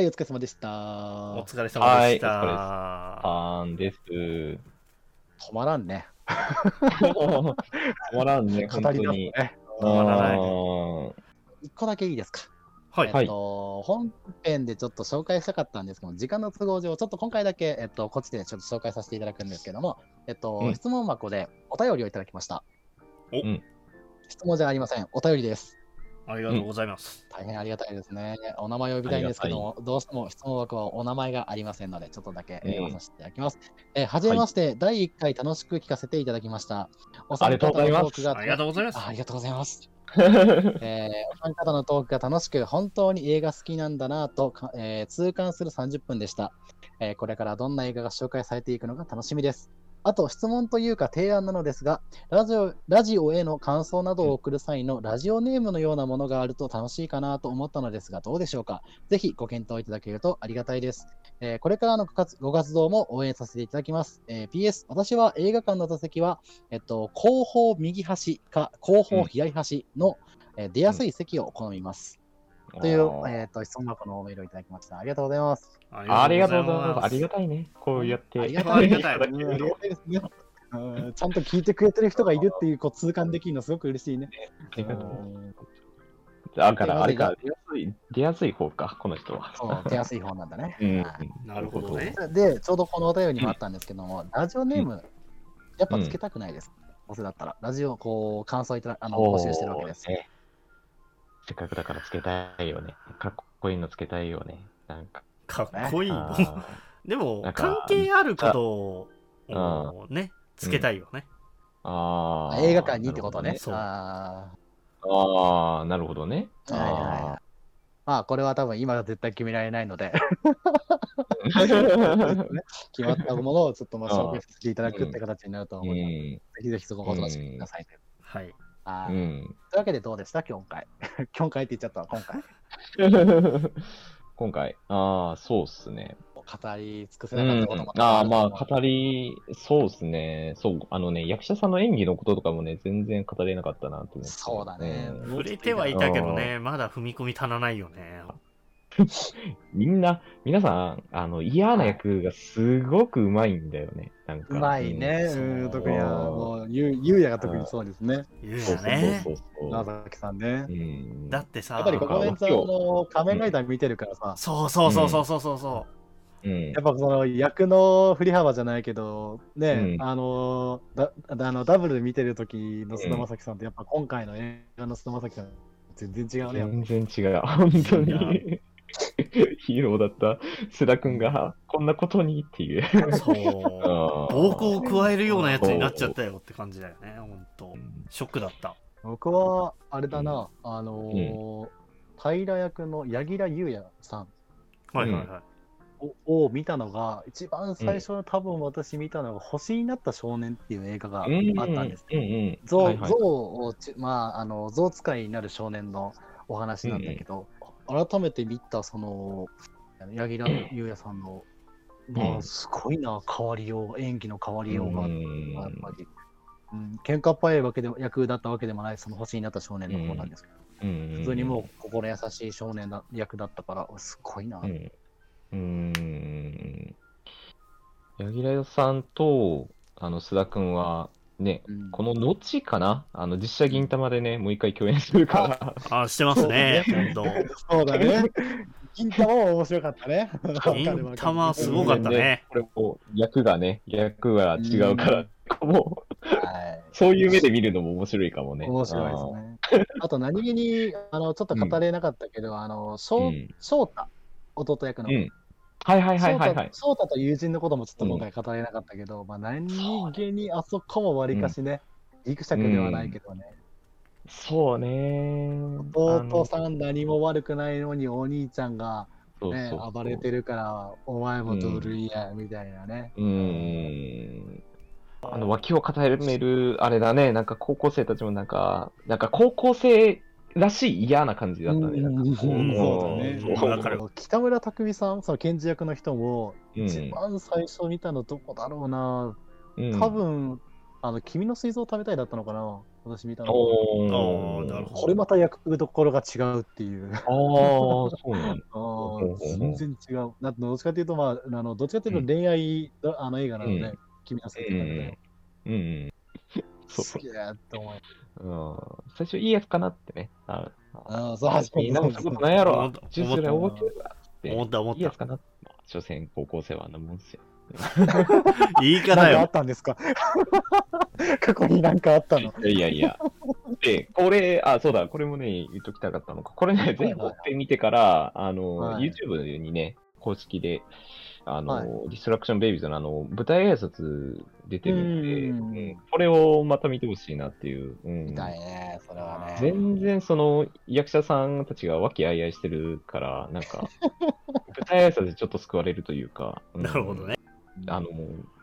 はい、お疲れ様でした。お疲れ様でした。パーンです。止まらんね。止まらんね、本当語りだ。ね。止まらない一個だけいいですか？はい。えっと、本編でちょっと紹介したかったんですけども、時間の都合上、ちょっと今回だけ、えっと、こっちでちょっと紹介させていただくんですけども、えっと、うん質問箱でお便りをいただきました。おうん質問じゃありません。お便りです。ありがとうございます。大変ありがたいですね。お名前を呼びたいんですけども、どうしても質問枠はお名前がありませんので、ちょっとだけうん読まさせていただきます。えーはじめまして、第1回楽しく聞かせていただきました。おありがとうございます三方のトークがありがとうございます。あありがとうございます。えーお三方のトークが楽しく、本当に映画好きなんだなとか、えー痛感する30分でした、えーこれからどんな映画が紹介されていくのか楽しみです。あと、質問というか提案なのですが、ラジオラジオへの感想などを送る際のラジオネームのようなものがあると楽しいかなと思ったのですが、どうでしょうか？ぜひご検討いただけるとありがたいです。えーこれからのご活動も応援させていただきます。えー PS、私は映画館の座席は、えっと、後方右端か後方左端の、え出やすい席を好みます。という、えっと、質問箱のメールをいただきました。ありがとうございます。ありがとうございます。ありがたいね。こうやって。ありがたい ちゃんと聞いてくれてる人がいるっていうこう痛感できるのすごく嬉しいね。ありがとううんだから、あれか、出やすい、出やすい方か、この人は。そう、出やすい方なんだね。うんはいなるほどね。で、ちょうどこのお便りにもあったんですけども、ラジオネーム、やっぱつけたくないです。どうせだったら、ラジオ、こう、感想いただあの募集してるわけです。せっかくだからつけたいよね。かっこいいのつけたいよね。なんか。かっこいい。あー でも関係あることをうね、つけたいよね。あー映画館にってことね。そうあああ、なるほどね。ーはいはいはい。まあ、これは多分今は絶対決められないので、決まったものをちょっとまあ紹介させていただくって形になるとう思うので、ん。ぜひぜひそこをお楽しみください。はい。うあーん。というわけでどうでした？今回。今回って言っちゃったわ今回。今回、ああ、そうっすね。語り尽くせうんなかったことも、ああ、まあ、語語り、そうですね。そう、あのね、役者さんの演技のこととかもね、全然語れなかったなと思って。そうだねん触れてはいたけどね、まだ踏み込み足らないよね。みんな、皆さん、あの、嫌な役がすごくうまいんだよね。なんか。うまいね。そううん特にはもう、ゆゆうやが特にそうですね。言ううん。そうそうよねそ。うそう長崎さんねう。ん。だってさやっぱりここメンツはあの仮面ライダー見てるからさ、そうそうそうそうそうそうそうんやっぱその役の振り幅じゃないけど、ね、うんあのだあのダブルで見てる時の菅田将暉さんと、やっぱ今回の映画の菅田将暉さん、全然違うね。全然違う。本当違に。ヒーローだった須田くんが、こんなことにっていう。う。そう。暴行を加えるようなやつになっちゃったよ。よって感じだよね、ほんと。ショックだった。僕は、あれだな、あのー平役の柳楽優弥さんはいはいはい。をを見たのが、一番最初の多分私見たのが、星になった少年っていう映画があったんです。うんうん。象をち、まあ、あの象使いになる少年のお話なんだけど、改めて見たその柳楽優弥さんの、まあ、すごいな変わりよう演技の変わりようが、うん。やっぱり、うん、喧嘩っ早いわけでも役だったわけでもないその星になった少年の方なんですけど、うん。普通にもう心優しい少年だ役だったからすごいな、うん。うん。柳楽さんと、あの、須田くんは、ね、うんこの後かな？あの、実写銀玉でね、もう一回共演するから。あ、してますね、ほんと。そうだね銀玉も面白かったね銀玉すごかったね。これもう役がね、役が違うから、もう、はいそういう目で見るのも面白いかもね。面白いですね。あと何気にあのちょっと語れなかったけど、あの翔うん翔太、弟役の、うん。はいはいはいはいはい。翔太と友人のこともちょっと今回語れなかったけど、まあ何気にあそこもわりかしね、ギクシャクではないけどね、そうね。弟さん何も悪くないのにお兄ちゃんが、んね、暴れてるから、お前も同類や、みたいなね。うーん。あの、脇を固める、あれだね、なんか高校生たちもなんか、なんか高校生らしい嫌な感じだったね。なんか北村匠海さん、その検事役の人も、うん一番最初見たのどこだろうな、うん多分、あの、君の水蔵を食べたいだったのかな。私見たの。おなるほどこれまた役どころが違うっていう。ああ、そうなんだ。全然違う。などっちかっていうと、まあ、あのどっちかっていうと恋愛、あの映画なので、うん君のせいうんなので、うん。うん。そうすげえって思いうん。最初いいやつかなってね。ああーそう初めてなことないやろ。ジュースぐらい覚えてるわ。って思った思ったいいやつ。かな。まあ、所詮高校生はあんなもんですよ。言い方よあっ。たんですか？過去になんかあったの。いやいやいや。で、これ、あ、そうだ、これもね、言っときたかったのか。これね、全部追ってみてから、あの、はい YouTube にね、公式で、あの、はいディストラクションベイビーズのあの、舞台挨拶出てるんで、うんうんこれをまた見てほしいなっていう。うんみたいね、それはね。全然その役者さんたちが和気あいあいしてるから、なんか、舞台挨拶でちょっと救われるというか、うんなるほどね。あの、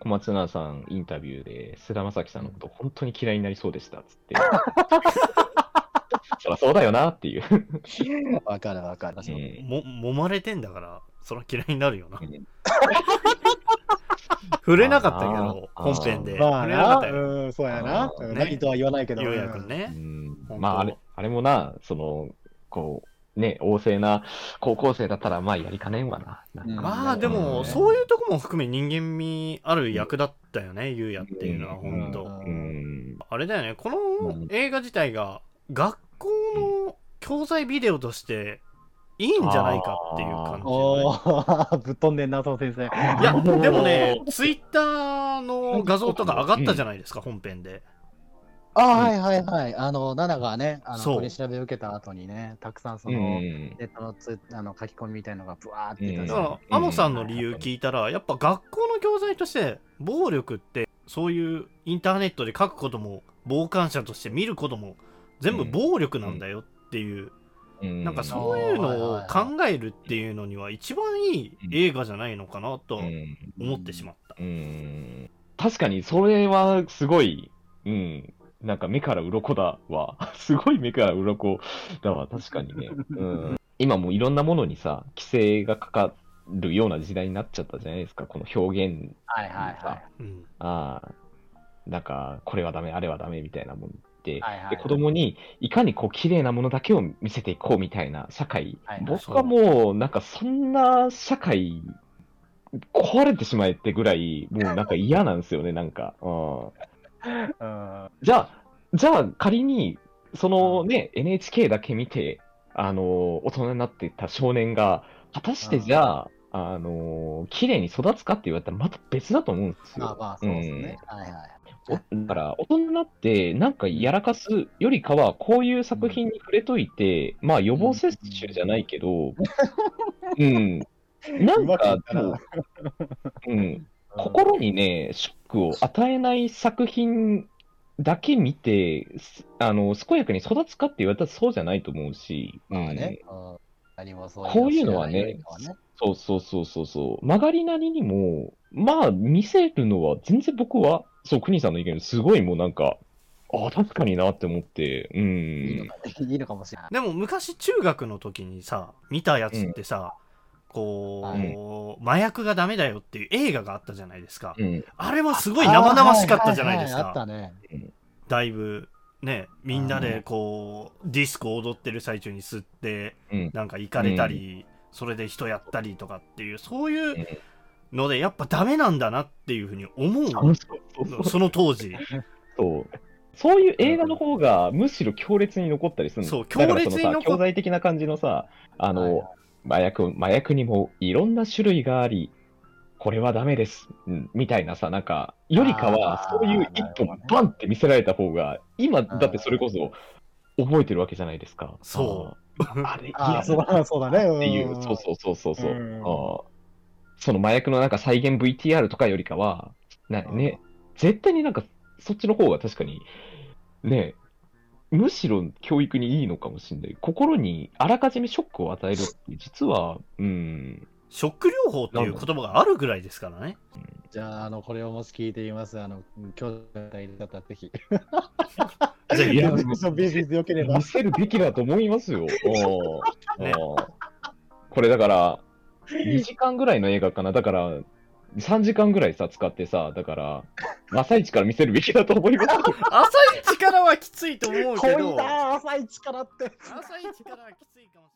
小松菜奈さんインタビューで、菅田将暉さんのこと本当に嫌いになりそうでしたっつって。そりゃそうだよなっていう。わかるわかる。も、揉まれてんだから、そら嫌いになるよなう。ん 触れなかったけど、本編で。まあな、触れなかったよ。うん、そうやな。ね何とは言わないけど。ようやくうね。ん本当まあ、あれ、あれもな、その、こう、ね、旺盛な高校生だったら、まあ、やりかねんわな。なんかまあでも、うんそういうとこも含め人間味ある役だったよね、ゆうやっていうのは、うん本当。うん。あれだよね、このうん映画自体が学校の教材ビデオとしていいんじゃないかっていう感じぶっ飛んでんな、その先生。いや、でもね、ツイッターの画像とか上がったじゃないですか、本編で。あはいはいはい。あの、ナナがね、あの取り調べを受けた後にね、たくさんその、うん。ネットのツあの書き込みみたいのがブワーってだから、アモさんの理由聞いたら、やっぱ学校の教材として、暴力って、そういうインターネットで書くことも、傍観者として見ることも、全部暴力なんだよっていう、うんなんかそういうのを考えるっていうのには一番いい映画じゃないのかなとうん。思ってしまった。うん。確かに、それはすごい、うん、なんか目から鱗だわ。すごい目から鱗だわ、確かにね。うん、今もういろんなものにさ、規制がかかるような時代になっちゃったじゃないですか、この表現。はいはいはい。うん。ああ、なんか、これはダメ、あれはダメみたいなもん。で、はいはい。で子供にいかにこう綺麗なものだけを見せていこうみたいな社会、はいはい。僕はもうなんかそんな社会壊れてしまえってぐらいもうなんか嫌なんですよねなんか、うん、うん。じゃあじゃあ仮にそのね NHK だけ見てあの大人になってた少年が果たしてじゃああの綺麗に育つかって言われたらまた別だと思うんですよ。まあまあ、そうですね。はいはい。おだから、大人になって、なんかやらかすよりかは、こういう作品に触れといて、まあ予防接種じゃないけど、うん。なんか、うん。心にね、ショックを与えない作品だけ見て、すあの、健やかに育つかって言われたらそうじゃないと思うし、まあね。うんうん何もそうこういうのはねそうそうそうそうそう。曲がりなりにも、まあ、見せるのは全然僕は、そう、国さんの意見すごいもうなんか、ああ、確かになって思って、ういいん いいのかもしれない。でも昔中学の時にさ見たやつってさ、こう、麻薬がダメだよっていう映画があったじゃないですか、うん。あれはすごい生々しかったじゃないですあはいはいはいあかったね。だいぶねみんなでこうディスコ踊ってる最中に吸ってうん。なんか行かれたり、それで人やったりとかっていうそういうのでやっぱダメなんだなっていうふうに思うその当時そう。そういう映画の方がむしろ強烈に残ったりするの。そう強烈に残っ教材的な感じのさ、あの、はいはい麻薬、麻薬にもいろんな種類があり、これはダメです、うん。みたいなさ、なんか、よりかは、そういう一本バンって見せられた方が、今、だってそれこそ、覚えてるわけじゃないですか。そう。あ れ、いやそうだそうだね。っていう、ん。そうそうそうそうそう、その麻薬のなんか再現 VTR とかよりかは、なね、絶対になんかそっちの方が確かに、ね、むしろ教育にいいのかもしれない。心にあらかじめショックを与えるって、実は、うん、ショック療法っていう言葉があるぐらいですからねじゃあ、あの、これをもし聞いています。あの、今日がいる方はぜひ。ぜひいや ビジネスでよければ見。せるべきだと思いますよ。おーねこれだから、2時間ぐらいの映画かな。だから、3時間ぐらいさ、使ってさ、だから、朝一から見せるべきだと思います。朝一からはきついと思うけどな、朝一からって。朝一からはきついかもしれない